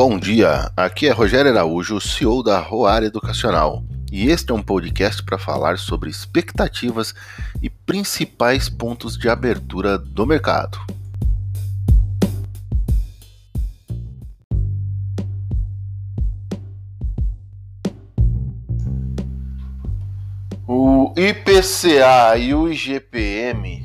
Bom dia, aqui é Rogério Araújo, CEO da Roar Educacional, e este é um podcast para falar sobre expectativas e principais pontos de abertura do mercado. O IPCA e o IGPM,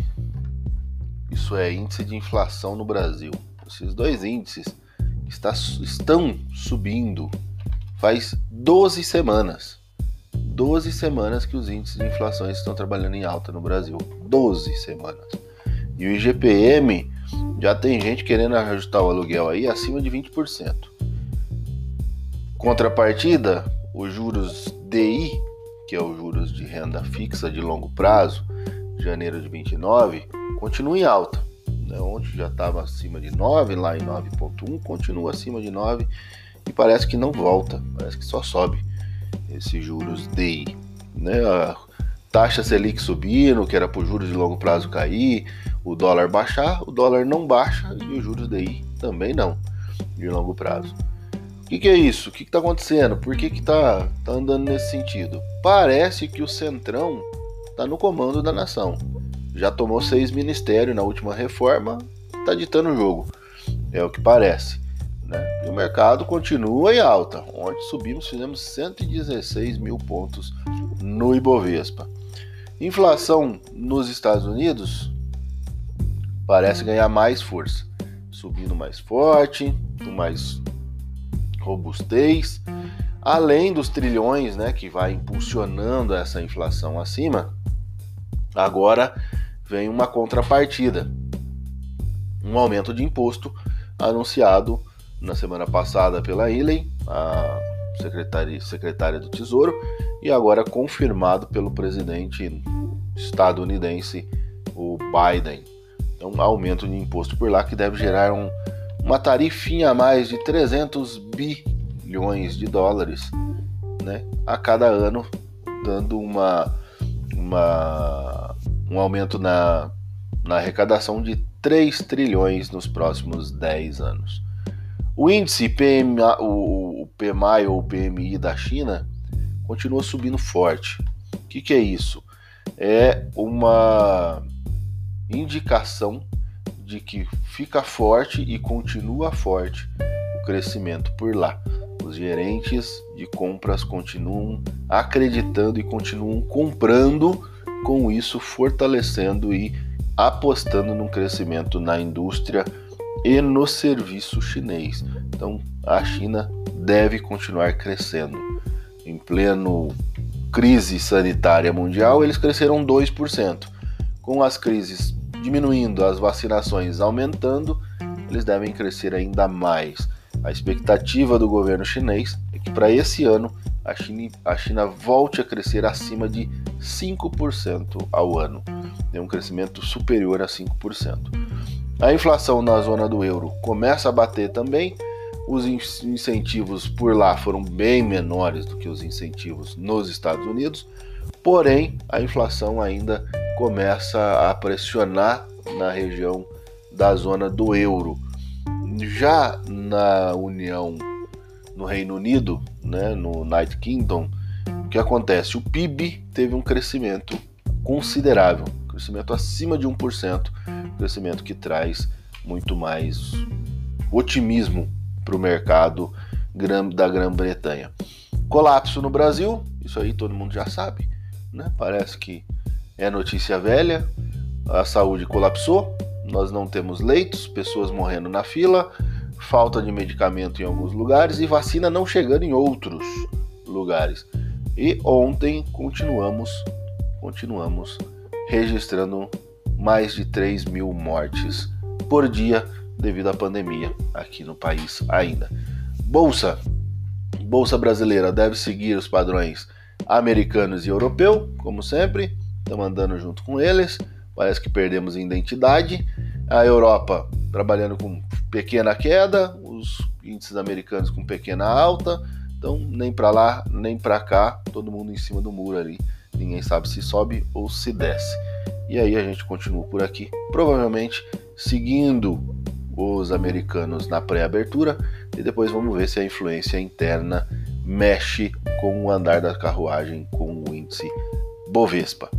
isso é índice de inflação no Brasil. Esses dois índices está, estão subindo faz 12 semanas. 12 semanas que os índices de inflação estão trabalhando em alta no Brasil. 12 semanas. E o IGPM já tem gente querendo ajustar o aluguel aí acima de 20%. Contrapartida, os juros DI, que é os juros de renda fixa de longo prazo, janeiro de 29, continua em alta né, onde já estava acima de 9, lá em 9.1, continua acima de 9 e parece que não volta, parece que só sobe esses juros DI. Né? A taxa Selic subindo, que era para os juros de longo prazo cair, o dólar baixar, o dólar não baixa e os juros DI também não, de longo prazo. O que, que, é isso? O que está acontecendo? Por que está tá andando nesse sentido? Parece que o Centrão está no comando da nação já tomou seis ministérios na última reforma, está ditando o jogo. É o que parece. Né? E o mercado continua em alta. Ontem subimos, fizemos 116 mil pontos no Ibovespa. Inflação nos Estados Unidos parece ganhar mais força, subindo mais forte, com mais robustez, além dos trilhões, né, que vai impulsionando essa inflação acima. Agora vem uma contrapartida, um aumento de imposto anunciado na semana passada pela Ellen, a secretária, secretária do Tesouro, e agora confirmado pelo presidente estadunidense, o Biden. Então, um aumento de imposto por lá que deve gerar um, uma tarifinha a mais de 300 bilhões de dólares né, a cada ano, dando uma, uma um aumento na, na arrecadação de 3 trilhões nos próximos 10 anos. O índice PMA, o, o PMI ou PMI da China continua subindo forte. O que, que é isso? É uma indicação de que fica forte e continua forte o crescimento por lá. Os gerentes de compras continuam acreditando e continuam comprando com isso fortalecendo e apostando no crescimento na indústria e no serviço chinês. Então, a China deve continuar crescendo. Em pleno crise sanitária mundial, eles cresceram 2%. Com as crises diminuindo, as vacinações aumentando, eles devem crescer ainda mais. A expectativa do governo chinês é que para esse ano a China, a China volte a crescer acima de 5% ao ano, tem um crescimento superior a 5%. A inflação na zona do euro começa a bater também, os incentivos por lá foram bem menores do que os incentivos nos Estados Unidos, porém a inflação ainda começa a pressionar na região da zona do euro. Já na União no Reino Unido, né, no United Kingdom, que acontece? O PIB teve um crescimento considerável, crescimento acima de 1%, crescimento que traz muito mais otimismo para o mercado da Grã-Bretanha. Colapso no Brasil, isso aí todo mundo já sabe, né? Parece que é notícia velha. A saúde colapsou, nós não temos leitos, pessoas morrendo na fila, falta de medicamento em alguns lugares e vacina não chegando em outros lugares. E ontem continuamos, continuamos registrando mais de 3 mil mortes por dia devido à pandemia aqui no país ainda. Bolsa. Bolsa brasileira deve seguir os padrões americanos e europeu, como sempre. Estamos andando junto com eles. Parece que perdemos identidade. A Europa trabalhando com pequena queda, os índices americanos com pequena alta. Então, nem para lá, nem para cá, todo mundo em cima do muro ali. Ninguém sabe se sobe ou se desce. E aí a gente continua por aqui, provavelmente seguindo os americanos na pré-abertura e depois vamos ver se a influência interna mexe com o andar da carruagem com o índice Bovespa.